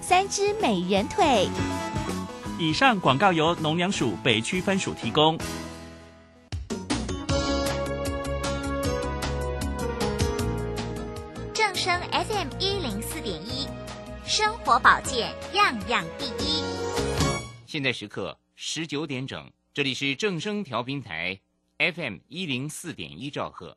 三只美人腿。以上广告由农粮署北区分署提供。正声 FM 一零四点一，生活保健样样第一。现在时刻十九点整，这里是正声调频台 FM 一零四点一兆赫。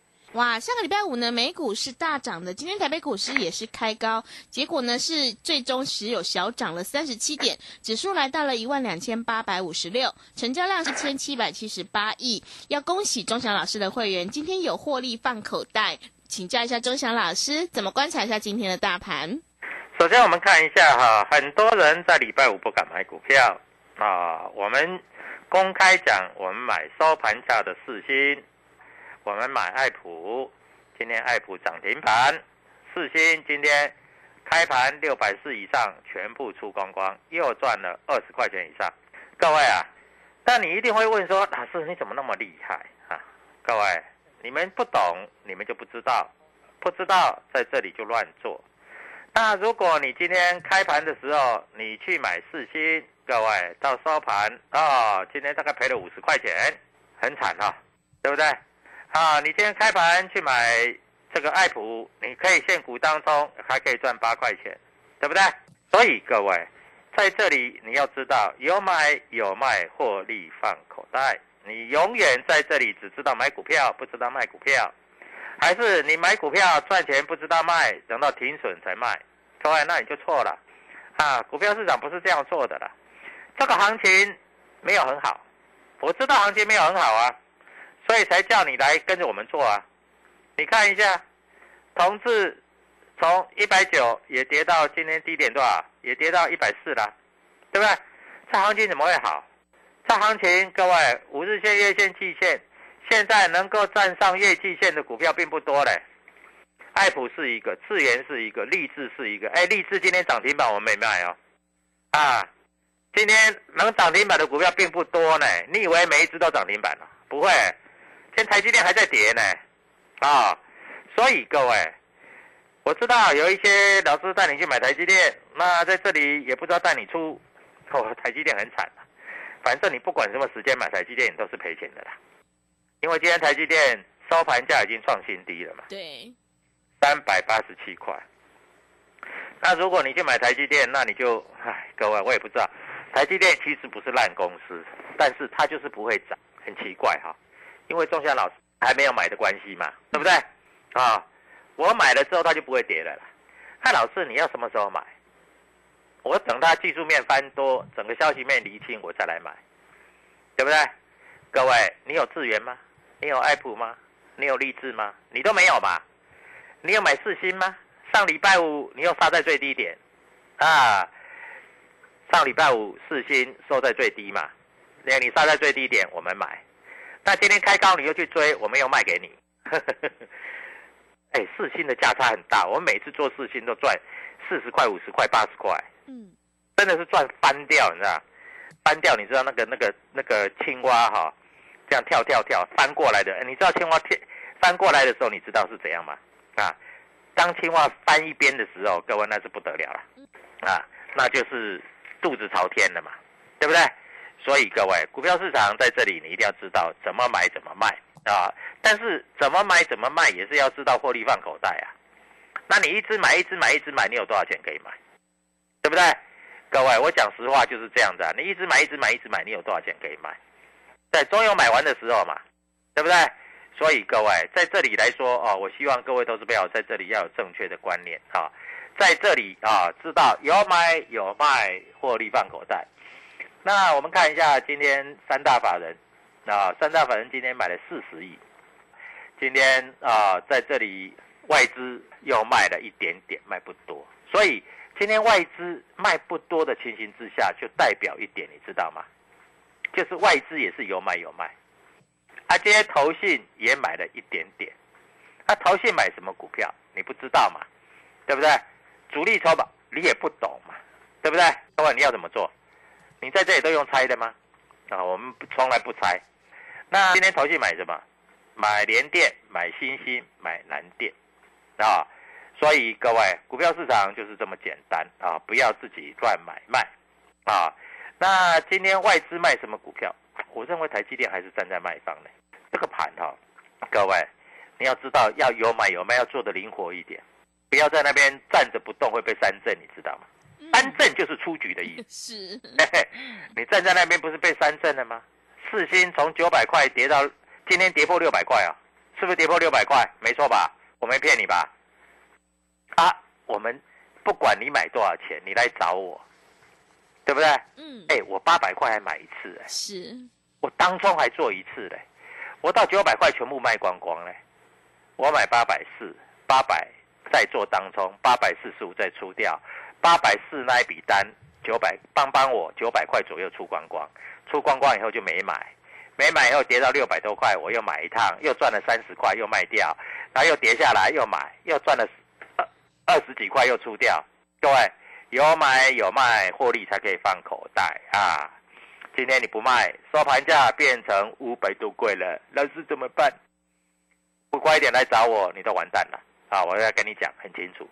哇，上个礼拜五呢，美股是大涨的，今天台北股市也是开高，结果呢是最终只有小涨了三十七点，指数来到了一万两千八百五十六，成交量是千七百七十八亿。要恭喜钟祥老师的会员，今天有获利放口袋，请教一下钟祥老师，怎么观察一下今天的大盘？首先我们看一下哈，很多人在礼拜五不敢买股票啊，我们公开讲，我们买收盘价的四星。我们买爱普，今天爱普涨停板，四星今天开盘六百四以上，全部出光光，又赚了二十块钱以上。各位啊，但你一定会问说，老师你怎么那么厉害啊？各位，你们不懂，你们就不知道，不知道在这里就乱做。那如果你今天开盘的时候，你去买四星，各位到收盘啊，今天大概赔了五十块钱，很惨啊，对不对？啊，你今天开盘去买这个爱普，你可以现股当中还可以赚八块钱，对不对？所以各位在这里你要知道，有买有卖，获利放口袋。你永远在这里只知道买股票，不知道卖股票，还是你买股票赚钱不知道卖，等到停损才卖？各位，那你就错了。啊，股票市场不是这样做的了。这个行情没有很好，我知道行情没有很好啊。所以才叫你来跟着我们做啊！你看一下，同志从一百九也跌到今天低点多少？也跌到一百四了，对不对？这行情怎么会好？这行情各位，五日线、月线、季线，现在能够站上月季线的股票并不多嘞。爱普是一个，智源是一个，立志是一个。哎，立志今天涨停板我没卖哦。啊，今天能涨停板的股票并不多呢。你以为每一只都涨停板了？不会。现台积电还在跌呢，啊，所以各位，我知道有一些老师带你去买台积电，那在这里也不知道带你出，哦，台积电很惨。反正你不管什么时间买台积电，你都是赔钱的啦，因为今天台积电收盘价已经创新低了嘛，对，三百八十七块。那如果你去买台积电，那你就，唉，各位，我也不知道，台积电其实不是烂公司，但是它就是不会涨，很奇怪哈。因为仲夏老师还没有买的关系嘛，对不对？啊，我买了之后它就不会跌了啦。那老师你要什么时候买？我等它技术面翻多，整个消息面厘清，我再来买，对不对？各位，你有智源吗？你有爱普吗？你有立志吗？你都没有吧？你有买四星吗？上礼拜五你又杀在最低点，啊，上礼拜五四星收在最低嘛，那你杀在最低点，我们买。那今天开高你又去追，我没有卖给你。哎，四星的价差很大，我每次做四星都赚四十块、五十块、八十块，嗯，真的是赚翻掉，你知道？翻掉，你知道那个那个那个青蛙哈，这样跳跳跳翻过来的，哎你知道青蛙跳翻过来的时候，你知道是怎样吗？啊，当青蛙翻一边的时候，各位那是不得了了，啊，那就是肚子朝天了嘛，对不对？所以各位，股票市场在这里，你一定要知道怎么买怎么卖啊。但是怎么买怎么卖，也是要知道获利放口袋啊。那你一直买一直买一直买，你有多少钱可以买？对不对？各位，我讲实话就是这样子啊。你一直买一直买一直买，你有多少钱可以买？在，总有买完的时候嘛，对不对？所以各位在这里来说哦，我希望各位投资友在这里要有正确的观念啊，在这里啊，知道有买有卖，获利放口袋。那我们看一下今天三大法人啊，三大法人今天买了四十亿，今天啊在这里外资又卖了一点点，卖不多，所以今天外资卖不多的情形之下，就代表一点，你知道吗？就是外资也是有买有卖，啊，今天投信也买了一点点，啊投信买什么股票你不知道嘛？对不对？主力筹码你也不懂嘛？对不对？各位你要怎么做？你在这里都用猜的吗？啊，我们从来不猜。那今天投信买什么？买联电，买新兴，买南电，啊，所以各位，股票市场就是这么简单啊，不要自己乱买卖啊。那今天外资卖什么股票？我认为台积电还是站在卖方的。这个盘哈，各位你要知道要有买有卖，要做的灵活一点，不要在那边站着不动会被三震，你知道吗？三震就是出局的意思。是，你站在那边不是被三震了吗？四星从九百块跌到今天跌破六百块啊，是不是跌破六百块？没错吧？我没骗你吧？啊，我们不管你买多少钱，你来找我，对不对？嗯，哎，我八百块还买一次哎，是我当中还做一次嘞，我到九百块全部卖光光嘞，我买八百四，八百再做当中，八百四十五再出掉。八百四那一笔单，九百帮帮我九百块左右出光光，出光光以后就没买，没买以后跌到六百多块，我又买一趟，又赚了三十块，又卖掉，然后又跌下来又买，又赚了二二十几块又出掉。各位有买有卖，获利才可以放口袋啊！今天你不卖，收盘价变成五百多贵了，老师怎么办？不快一点来找我，你都完蛋了啊！我要跟你讲很清楚。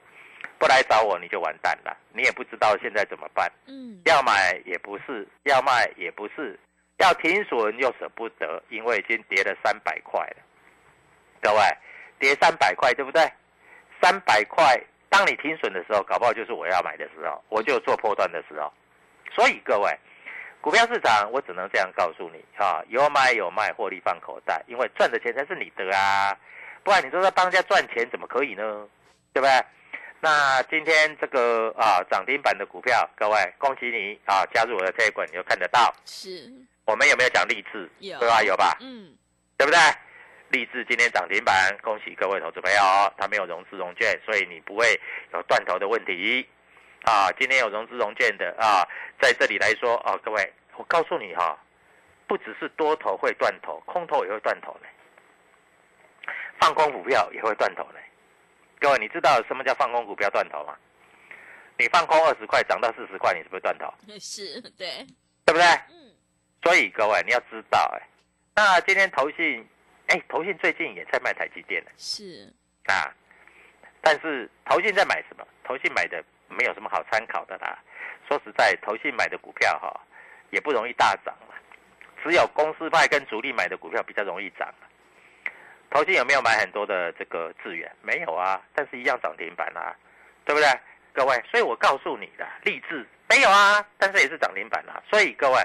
不来找我你就完蛋了，你也不知道现在怎么办。嗯，要买也不是，要卖也不是，要停损又舍不得，因为已经跌了三百块了。各位，跌三百块对不对？三百块，当你停损的时候，搞不好就是我要买的时候，我就做破断的时候。所以各位，股票市场我只能这样告诉你啊，有买有卖，获利放口袋，因为赚的钱才是你的啊，不然你说在帮人家赚钱怎么可以呢？对不对？那今天这个啊涨停板的股票，各位恭喜你啊！加入我的这一你就看得到。是，我们有没有讲励志？有，对吧？有吧？嗯，对不对？励志今天涨停板，恭喜各位投资朋友，它没有融资融券，所以你不会有断头的问题啊。今天有融资融券的啊，在这里来说啊，各位，我告诉你哈，不只是多头会断头，空头也会断头呢，放空股票也会断头呢。各位，你知道什么叫放空股票断头吗？你放空二十块涨到四十块，你是不是断头？是，对，对不对？嗯，所以各位你要知道，哎，那今天投信，哎，投信最近也在卖台积电呢，是啊，但是投信在买什么？投信买的没有什么好参考的啦。说实在，投信买的股票哈，也不容易大涨了，只有公司派跟主力买的股票比较容易涨。投信有没有买很多的这个资源？没有啊，但是一样涨停板啊，对不对？各位，所以我告诉你的，励志没有啊，但是也是涨停板啊。所以各位，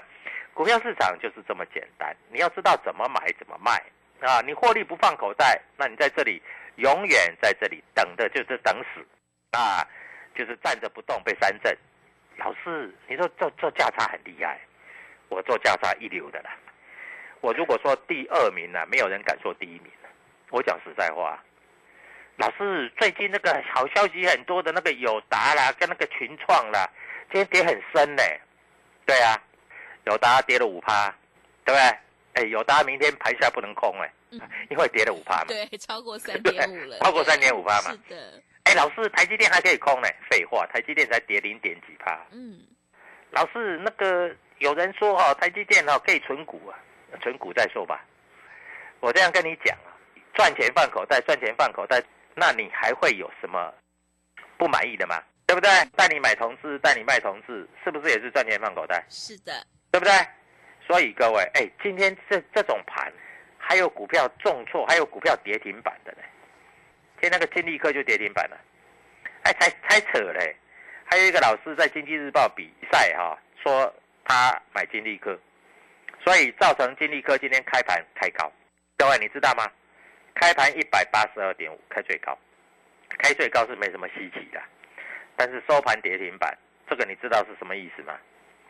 股票市场就是这么简单，你要知道怎么买怎么卖啊。你获利不放口袋，那你在这里永远在这里等的就是等死啊，就是站着不动被三震。老师，你说做做价差很厉害，我做价差一流的啦。我如果说第二名呢，没有人敢说第一名。我讲实在话，老师，最近那个好消息很多的那个友达啦，跟那个群创啦，今天跌很深呢。对啊，友达跌了五趴，对不对？哎，友达明天盘下不能空哎，因为跌了五趴嘛。对，超过三点五了。超过三点五趴嘛。是的。哎，老师，台积电还可以空呢？废话，台积电才跌零点几趴。嗯。老师，那个有人说哈，台积电哈可以存股啊，存股再说吧。我这样跟你讲啊，赚钱放口袋，赚钱放口袋。那你还会有什么不满意的吗？对不对？带你买同志，带你卖同志，是不是也是赚钱放口袋？是的，对不对？所以各位，哎，今天这这种盘，还有股票重挫，还有股票跌停板的呢。今天那个金立科就跌停板了，哎，才才扯嘞。还有一个老师在经济日报比赛哈，说他买金立科，所以造成金立科今天开盘开高。各位你知道吗？开盘一百八十二点五，开最高，开最高是没什么稀奇的，但是收盘跌停板，这个你知道是什么意思吗？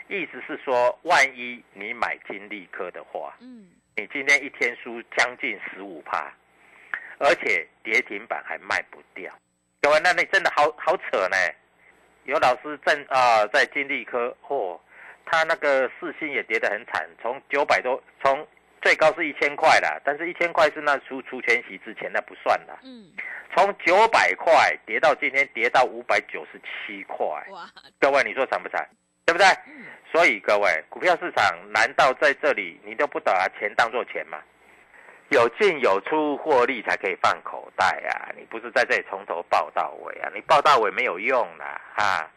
意思是说，万一你买金利科的话，嗯，你今天一天输将近十五趴，而且跌停板还卖不掉，各位，那你真的好好扯呢。有老师正啊，在金利科，嚯，他那个四星也跌得很惨，从九百多从。最高是一千块啦，但是一千块是那出出全息之前，那不算啦。嗯，从九百块跌到今天跌到五百九十七块。哇，各位你说惨不惨？对不对？嗯。所以各位，股票市场难道在这里你都不把钱当做钱吗？有进有出获利才可以放口袋啊！你不是在这里从头报到尾啊？你报到尾没有用啦，哈！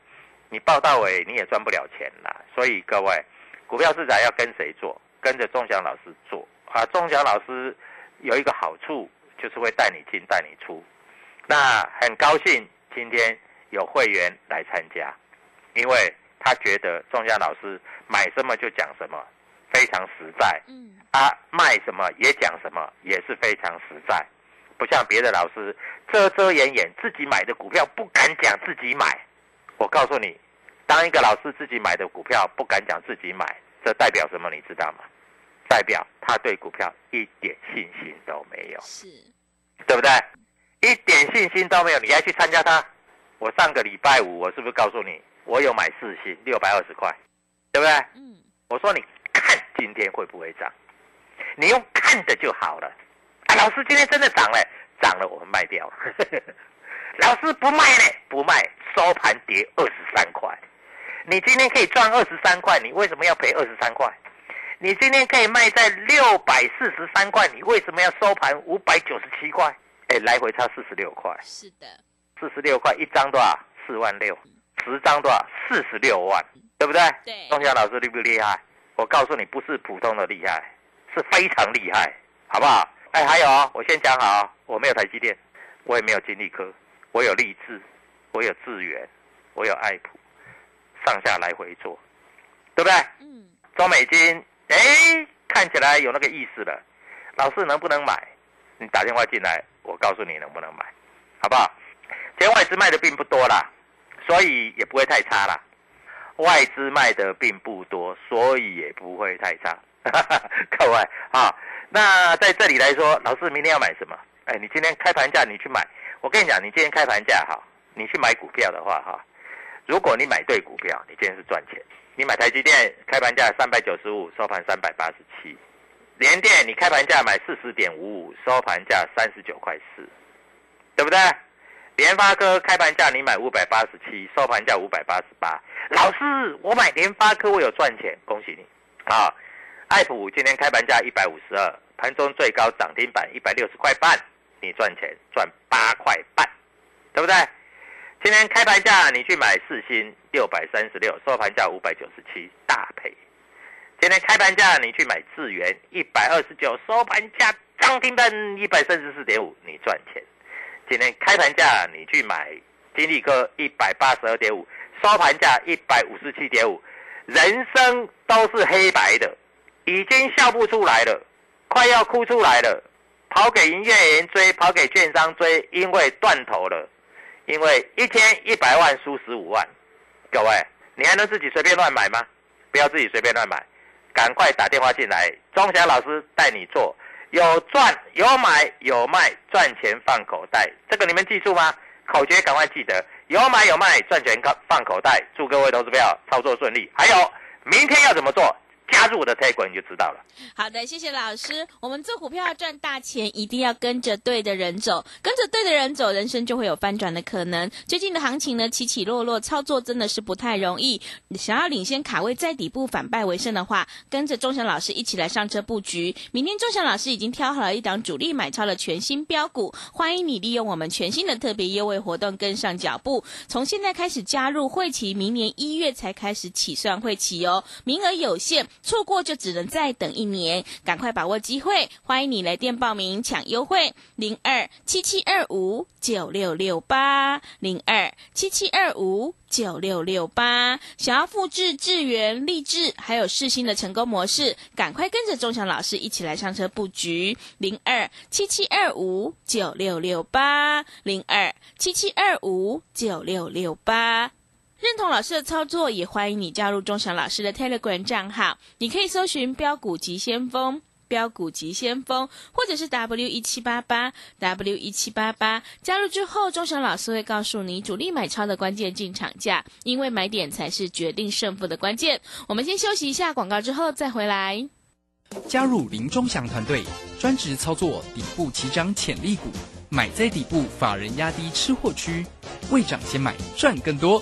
你报到尾你也赚不了钱啦。所以各位，股票市场要跟谁做？跟着钟祥老师做啊！钟祥老师有一个好处，就是会带你进带你出。那很高兴今天有会员来参加，因为他觉得钟祥老师买什么就讲什么，非常实在。嗯。啊，卖什么也讲什么，也是非常实在，不像别的老师遮遮掩掩，自己买的股票不敢讲自己买。我告诉你，当一个老师自己买的股票不敢讲自己买，这代表什么？你知道吗？代表他对股票一点信心都没有，是，对不对？一点信心都没有，你还去参加他？我上个礼拜五，我是不是告诉你，我有买四星六百二十块，对不对？嗯。我说你看今天会不会涨？你用看的就好了。啊，老师今天真的涨了，涨了我们卖掉。老师不卖呢，不卖，收盘跌二十三块。你今天可以赚二十三块，你为什么要赔二十三块？你今天可以卖在六百四十三块，你为什么要收盘五百九十七块？哎，来回差四十六块。是的，四十六块一张多少？四万六，十张多少？四十六万，对不对？对。钟祥老师厉不厉害？我告诉你，不是普通的厉害，是非常厉害，好不好？哎，还有哦，我先讲好，我没有台积电，我也没有金利科，我有立志，我有智源，我有爱普，上下来回做，对不对？嗯。中美金。哎，看起来有那个意思了。老师能不能买？你打电话进来，我告诉你能不能买，好不好？今天外资卖的并不多啦，所以也不会太差啦。外资卖的并不多，所以也不会太差。各位啊，那在这里来说，老师明天要买什么？哎，你今天开盘价你去买。我跟你讲，你今天开盘价哈，你去买股票的话哈，如果你买对股票，你今天是赚钱。你买台积电开盘价三百九十五，收盘三百八十七；联电你开盘价买四十点五五，收盘价三十九块四，对不对？联发科开盘价你买五百八十七，收盘价五百八十八。老师，我买联发科我有赚钱，恭喜你啊！爱普今天开盘价一百五十二，盘中最高涨停板一百六十块半，你赚钱赚八块半，对不对？今天开盘价你去买四星六百三十六，收盘价五百九十七，大赔。今天开盘价你去买智元一百二十九，收盘价涨停板一百三十四点五，你赚钱。今天开盘价你去买金利科一百八十二点五，收盘价一百五十七点五，人生都是黑白的，已经笑不出来了，快要哭出来了，跑给营业员追，跑给券商追，因为断头了。因为一天一百万输十五万，各位，你还能自己随便乱买吗？不要自己随便乱买，赶快打电话进来，庄霞老师带你做，有赚有买有卖，赚钱放口袋，这个你们记住吗？口诀赶快记得，有买有卖，赚钱放放口袋。祝各位投资票操作顺利。还有，明天要怎么做？加入我的 Telegram 你就知道了。好的，谢谢老师。我们做股票要赚大钱，一定要跟着对的人走，跟着对的人走，人生就会有翻转的可能。最近的行情呢，起起落落，操作真的是不太容易。想要领先卡位，在底部反败为胜的话，跟着钟祥老师一起来上车布局。明天钟祥老师已经挑好了一档主力买超的全新标股，欢迎你利用我们全新的特别优惠活动跟上脚步。从现在开始加入会期，明年一月才开始起算会期哦，名额有限。错过就只能再等一年，赶快把握机会！欢迎你来电报名抢优惠，零二七七二五九六六八，零二七七二五九六六八。想要复制智源、励志还有世新的成功模式，赶快跟着钟祥老师一起来上车布局，零二七七二五九六六八，零二七七二五九六六八。认同老师的操作，也欢迎你加入钟祥老师的 Telegram 账号。你可以搜寻“标股急先锋”、“标股急先锋”，或者是 W 一七八八 W 一七八八。加入之后，钟祥老师会告诉你主力买超的关键进场价，因为买点才是决定胜负的关键。我们先休息一下广告，之后再回来。加入林钟祥团队，专职操作底部起涨潜力股，买在底部，法人压低吃货区，未涨先买赚更多。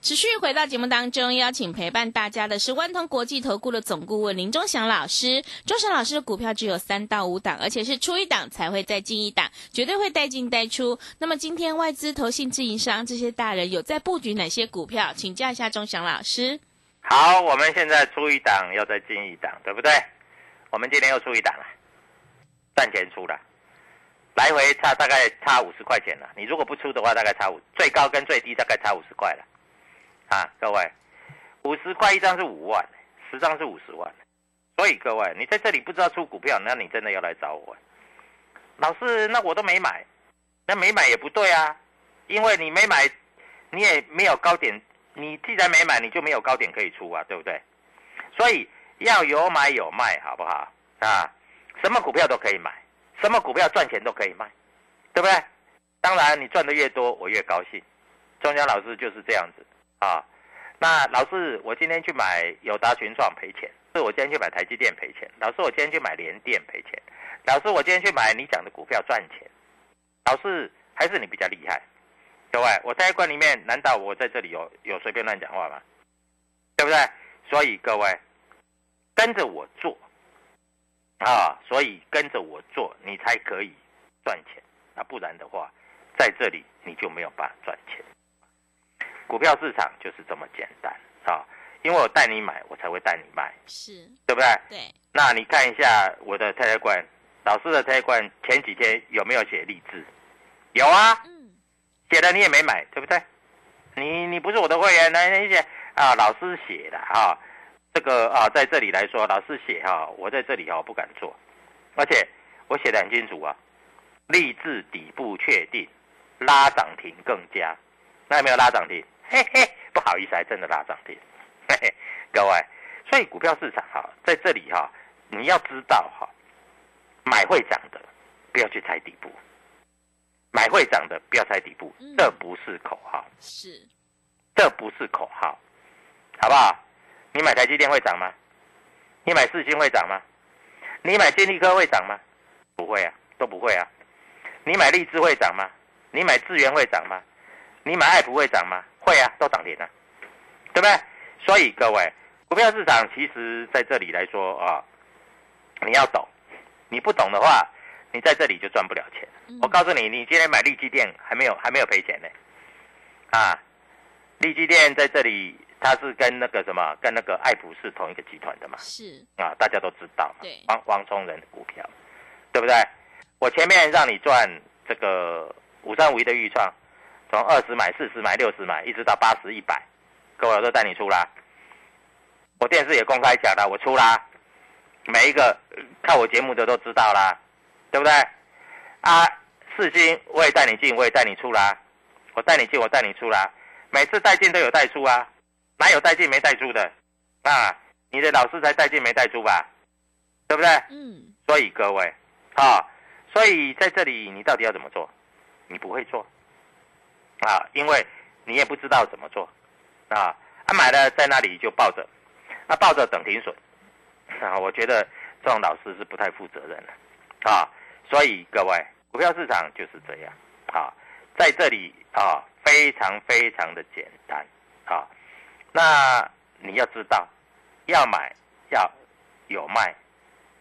持续回到节目当中，邀请陪伴大家的是万通国际投顾的总顾问林忠祥老师。忠祥老师的股票只有三到五档，而且是出一档才会再进一档，绝对会带进带出。那么今天外资、投信、自营商这些大人有在布局哪些股票？请教一下忠祥老师。好，我们现在出一档，要再进一档，对不对？我们今天又出一档了，赚钱出了，来回差大概差五十块钱了。你如果不出的话，大概差五，最高跟最低大概差五十块了。啊，各位，五十块一张是五万，十张是五十万，所以各位，你在这里不知道出股票，那你真的要来找我。老师，那我都没买，那没买也不对啊，因为你没买，你也没有高点，你既然没买，你就没有高点可以出啊，对不对？所以要有买有卖，好不好？啊，什么股票都可以买，什么股票赚钱都可以卖，对不对？当然，你赚的越多，我越高兴。庄家老师就是这样子。啊，那老师，我今天去买友达群创赔钱，是我今天去买台积电赔钱。老师，我今天去买联电赔钱。老师，我今天去买你讲的股票赚钱。老师，还是你比较厉害。各位，我在观里面，难道我在这里有有随便乱讲话吗？对不对？所以各位跟着我做啊，所以跟着我做，你才可以赚钱。那不然的话，在这里你就没有办法赚钱。股票市场就是这么简单啊！因为我带你买，我才会带你卖，是对不对？对。那你看一下我的太太冠老师的太太冠前几天有没有写励志？有啊，嗯，写的你也没买，对不对？你你不是我的会员，那那些啊，老师写的啊，这个啊，在这里来说，老师写哈，我在这里哈不敢做，而且我写的很清楚啊，励志底部确定，拉涨停更加，那有没有拉涨停？嘿嘿，不好意思，还真的拉涨停。嘿嘿，各位，所以股票市场哈，在这里哈，你要知道哈，买会涨的，不要去踩底部；买会涨的，不要踩底部。这不是口号，是，这不是口号，好不好？你买台积电会涨吗？你买四星会涨吗？你买金立科会涨吗？不会啊，都不会啊。你买立志会涨吗？你买智源会涨吗？你买爱普会涨吗？会啊，都涨停了，对不对？所以各位，股票市场其实在这里来说啊，你要懂，你不懂的话，你在这里就赚不了钱。我告诉你，你今天买利基店还没有还没有赔钱呢，啊，利基店在这里它是跟那个什么，跟那个爱普是同一个集团的嘛？是啊，大家都知道嘛。对，王王崇仁的股票，对不对？我前面让你赚这个五三五一的预创。从二十买、四十买、六十买，一直到八十、一百，各位我都带你出啦。我电视也公开讲了，我出啦，每一个看我节目的都知道啦，对不对？啊，四星我也带你进，我也带你出啦，我带你进，我带你出啦，每次带进都有带出啊，哪有带进没带出的？啊，你的老师才带进没带出吧？对不对？嗯，所以各位，啊，所以在这里你到底要怎么做？你不会做，啊，因为你也不知道怎么做，啊，啊买了在那里就抱着，啊抱着等停损，啊，我觉得这种老师是不太负责任的，啊，所以各位，股票市场就是这样，啊，在这里啊非常非常的简单，啊，那你要知道，要买要有卖，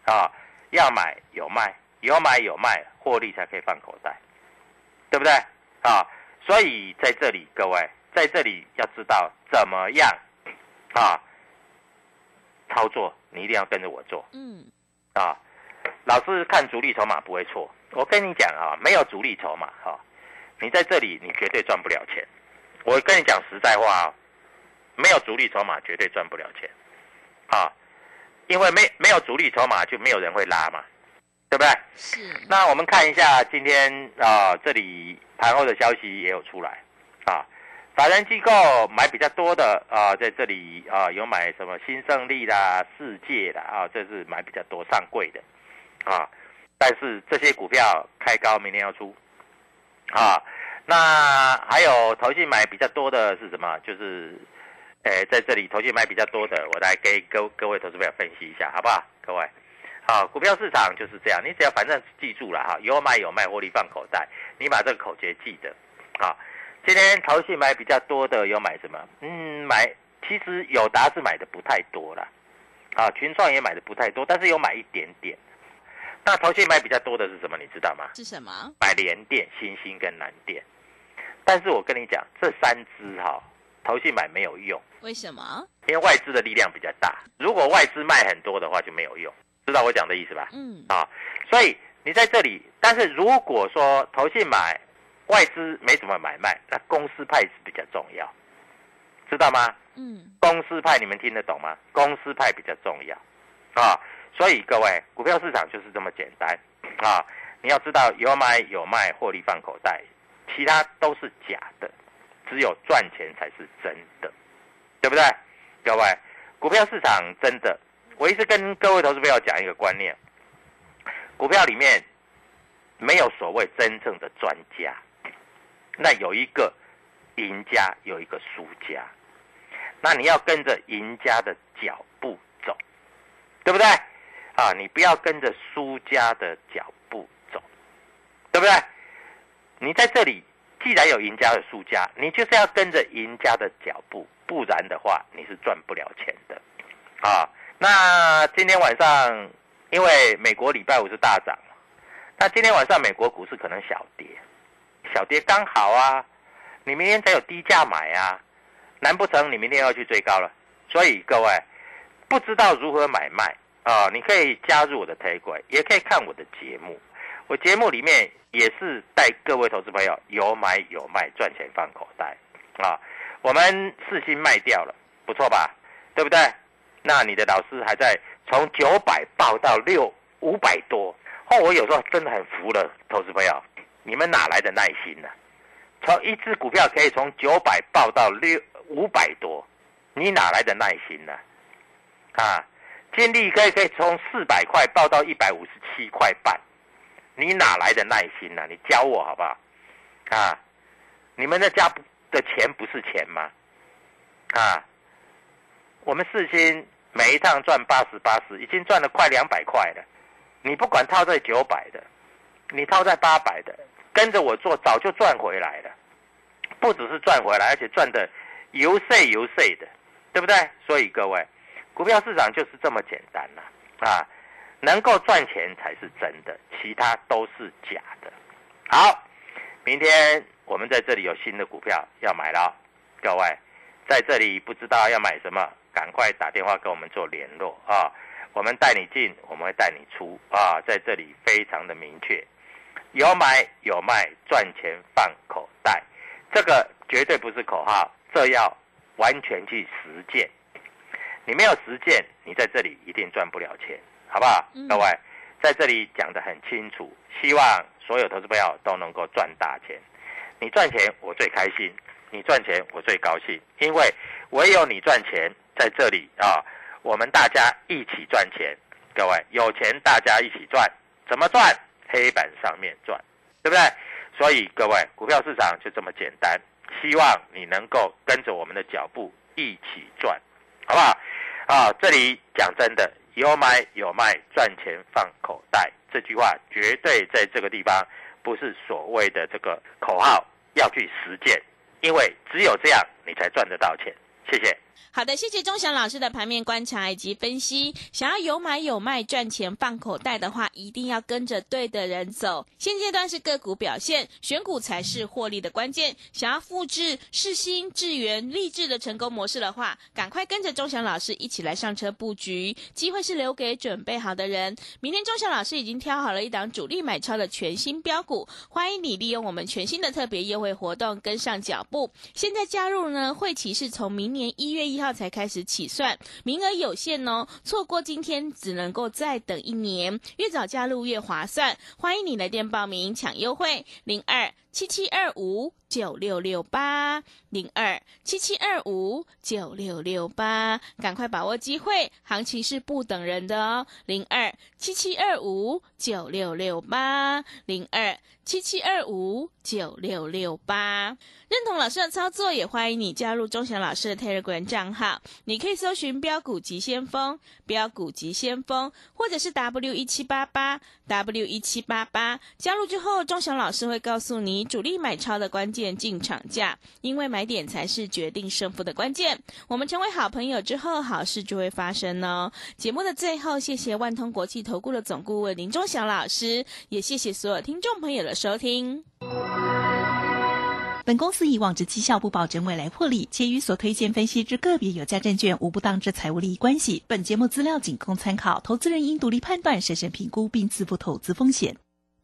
啊，要买有卖，有买有卖，获利才可以放口袋。对不对啊？所以在这里，各位在这里要知道怎么样啊操作，你一定要跟着我做。嗯，啊，老是看主力筹码不会错。我跟你讲啊，没有主力筹码哈，你在这里你绝对赚不了钱。我跟你讲实在话啊，没有主力筹码绝对赚不了钱啊，因为没没有主力筹码就没有人会拉嘛。对不对？是。那我们看一下今天啊，这里盘后的消息也有出来啊。法人机构买比较多的啊，在这里啊有买什么新胜利啦、世界啦啊，这是买比较多上柜的啊。但是这些股票开高，明天要出啊。那还有投信买比较多的是什么？就是，诶，在这里投信买比较多的，我来给各各位投资朋友分析一下，好不好？各位。好，股票市场就是这样，你只要反正记住了哈，有买有卖，获利放口袋，你把这个口诀记得。好，今天投信买比较多的有买什么？嗯，买其实友达是买的不太多了，啊，群创也买的不太多，但是有买一点点。那投信买比较多的是什么？你知道吗？是什么？买联电、新兴跟南电。但是我跟你讲，这三只哈，投信买没有用。为什么？因为外资的力量比较大，如果外资卖很多的话就没有用。知道我讲的意思吧？嗯，啊，所以你在这里，但是如果说投信买，外资没什么买卖，那公司派是比较重要，知道吗？嗯，公司派你们听得懂吗？公司派比较重要，啊，所以各位，股票市场就是这么简单，啊，你要知道有买有卖，获利放口袋，其他都是假的，只有赚钱才是真的，对不对？各位，股票市场真的。我一直跟各位投资朋友讲一个观念：股票里面没有所谓真正的专家，那有一个赢家，有一个输家。那你要跟着赢家的脚步走，对不对？啊，你不要跟着输家的脚步走，对不对？你在这里既然有赢家的输家，你就是要跟着赢家的脚步，不然的话你是赚不了钱的，啊。那今天晚上，因为美国礼拜五是大涨，那今天晚上美国股市可能小跌，小跌刚好啊，你明天才有低价买啊，难不成你明天要去追高了？所以各位不知道如何买卖啊，你可以加入我的推轨，也可以看我的节目，我节目里面也是带各位投资朋友有买有卖，赚钱放口袋啊。我们四星卖掉了，不错吧？对不对？那你的老师还在从九百报到六五百多，哦，我有时候真的很服了，投资朋友，你们哪来的耐心呢？从一只股票可以从九百报到六五百多，你哪来的耐心呢？啊，金利可以可以从四百块报到一百五十七块半，你哪来的耐心呢？你教我好不好？啊，你们的家的钱不是钱吗？啊，我们四星。每一趟赚八十八十，已经赚了快两百块了。你不管套在九百的，你套在八百的，跟着我做，早就赚回来了。不只是赚回来，而且赚的油碎油碎的，对不对？所以各位，股票市场就是这么简单呐啊！能够赚钱才是真的，其他都是假的。好，明天我们在这里有新的股票要买了，各位在这里不知道要买什么。赶快打电话跟我们做联络啊！我们带你进，我们会带你出啊！在这里非常的明确，有买有卖，赚钱放口袋，这个绝对不是口号，这要完全去实践。你没有实践，你在这里一定赚不了钱，好不好？嗯各位，在这里讲得很清楚，希望所有投资朋友都能够赚大钱。你赚钱，我最开心；你赚钱，我最高兴，因为唯有你赚钱，在这里啊，我们大家一起赚钱。各位，有钱大家一起赚，怎么赚？黑板上面赚，对不对？所以各位，股票市场就这么简单。希望你能够跟着我们的脚步一起赚，好不好？啊，这里讲真的，有买有卖，赚钱放口袋，这句话绝对在这个地方不是所谓的这个口号，要去实践，因为只有这样你才赚得到钱。谢谢。好的，谢谢钟祥老师的盘面观察以及分析。想要有买有卖赚钱放口袋的话，一定要跟着对的人走。现阶段是个股表现，选股才是获利的关键。想要复制世新、智源、励志的成功模式的话，赶快跟着钟祥老师一起来上车布局。机会是留给准备好的人。明天钟祥老师已经挑好了一档主力买超的全新标股，欢迎你利用我们全新的特别优惠活动跟上脚步。现在加入呢，会期是从明年一月一号才开始起算，名额有限哦，错过今天只能够再等一年，越早加入越划算。欢迎你来电报名抢优惠，零二七七二五九六六八零二七七二五九六六八，赶快把握机会，行情是不等人的哦，零二七七二五九六六八零二七七二五九六六八。认同老师的操作，也欢迎你加入钟祥老师的 Telegram 账号。你可以搜寻“标股急先锋”、“标股急先锋”，或者是 W 一七八八 W 一七八八。加入之后，钟祥老师会告诉你你主力买超的关键进场价，因为买点才是决定胜负的关键。我们成为好朋友之后，好事就会发生哦。节目的最后，谢谢万通国际投顾的总顾问林忠祥老师，也谢谢所有听众朋友的收听。本公司以往之绩效不保证未来获利，且与所推荐分析之个别有价证券无不当之财务利益关系。本节目资料仅供参考，投资人应独立判断、审慎评估并自负投资风险。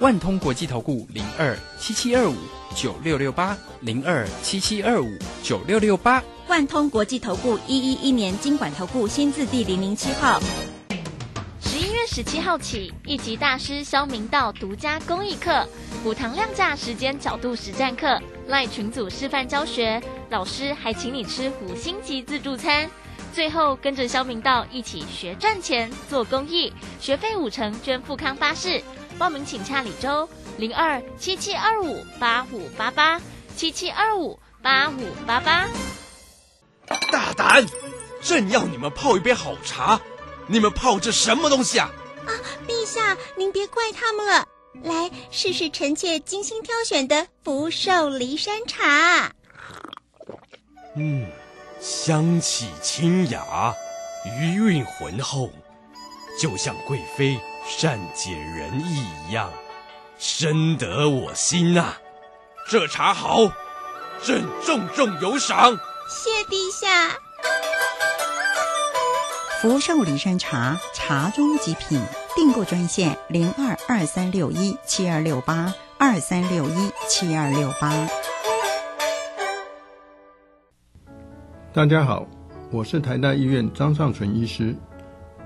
万通国际投顾零二七七二五九六六八零二七七二五九六六八。万通国际投顾一一一年经管投顾新字第零零七号。十一月十七号起，一级大师肖明道独家公益课，五堂量价时间角度实战课，赖群组示范教学，老师还请你吃五星级自助餐。最后跟着肖明道一起学赚钱、做公益，学费五成捐富康巴士。报名请洽李周零二七七二五八五八八七七二五八五八八。大胆！朕要你们泡一杯好茶，你们泡这什么东西啊？啊，陛下，您别怪他们了。来试试臣妾精心挑选的福寿梨山茶。嗯，香气清雅，余韵浑厚，就像贵妃善解人意一样，深得我心呐、这茶好，朕重重有赏。谢陛下。福寿梨山茶，茶中极品。订购专线零二二三六一七二六八二三六一七二六八。大家好，我是台大医院张尚存医师。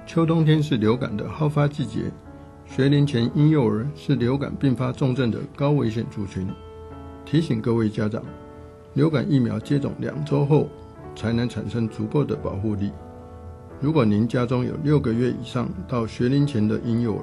秋冬天是流感的好发季节，学龄前婴幼儿是流感并发重症的高危险族群。提醒各位家长，流感疫苗接种两周后才能产生足够的保护力。如果您家中有六个月以上到学龄前的婴幼儿，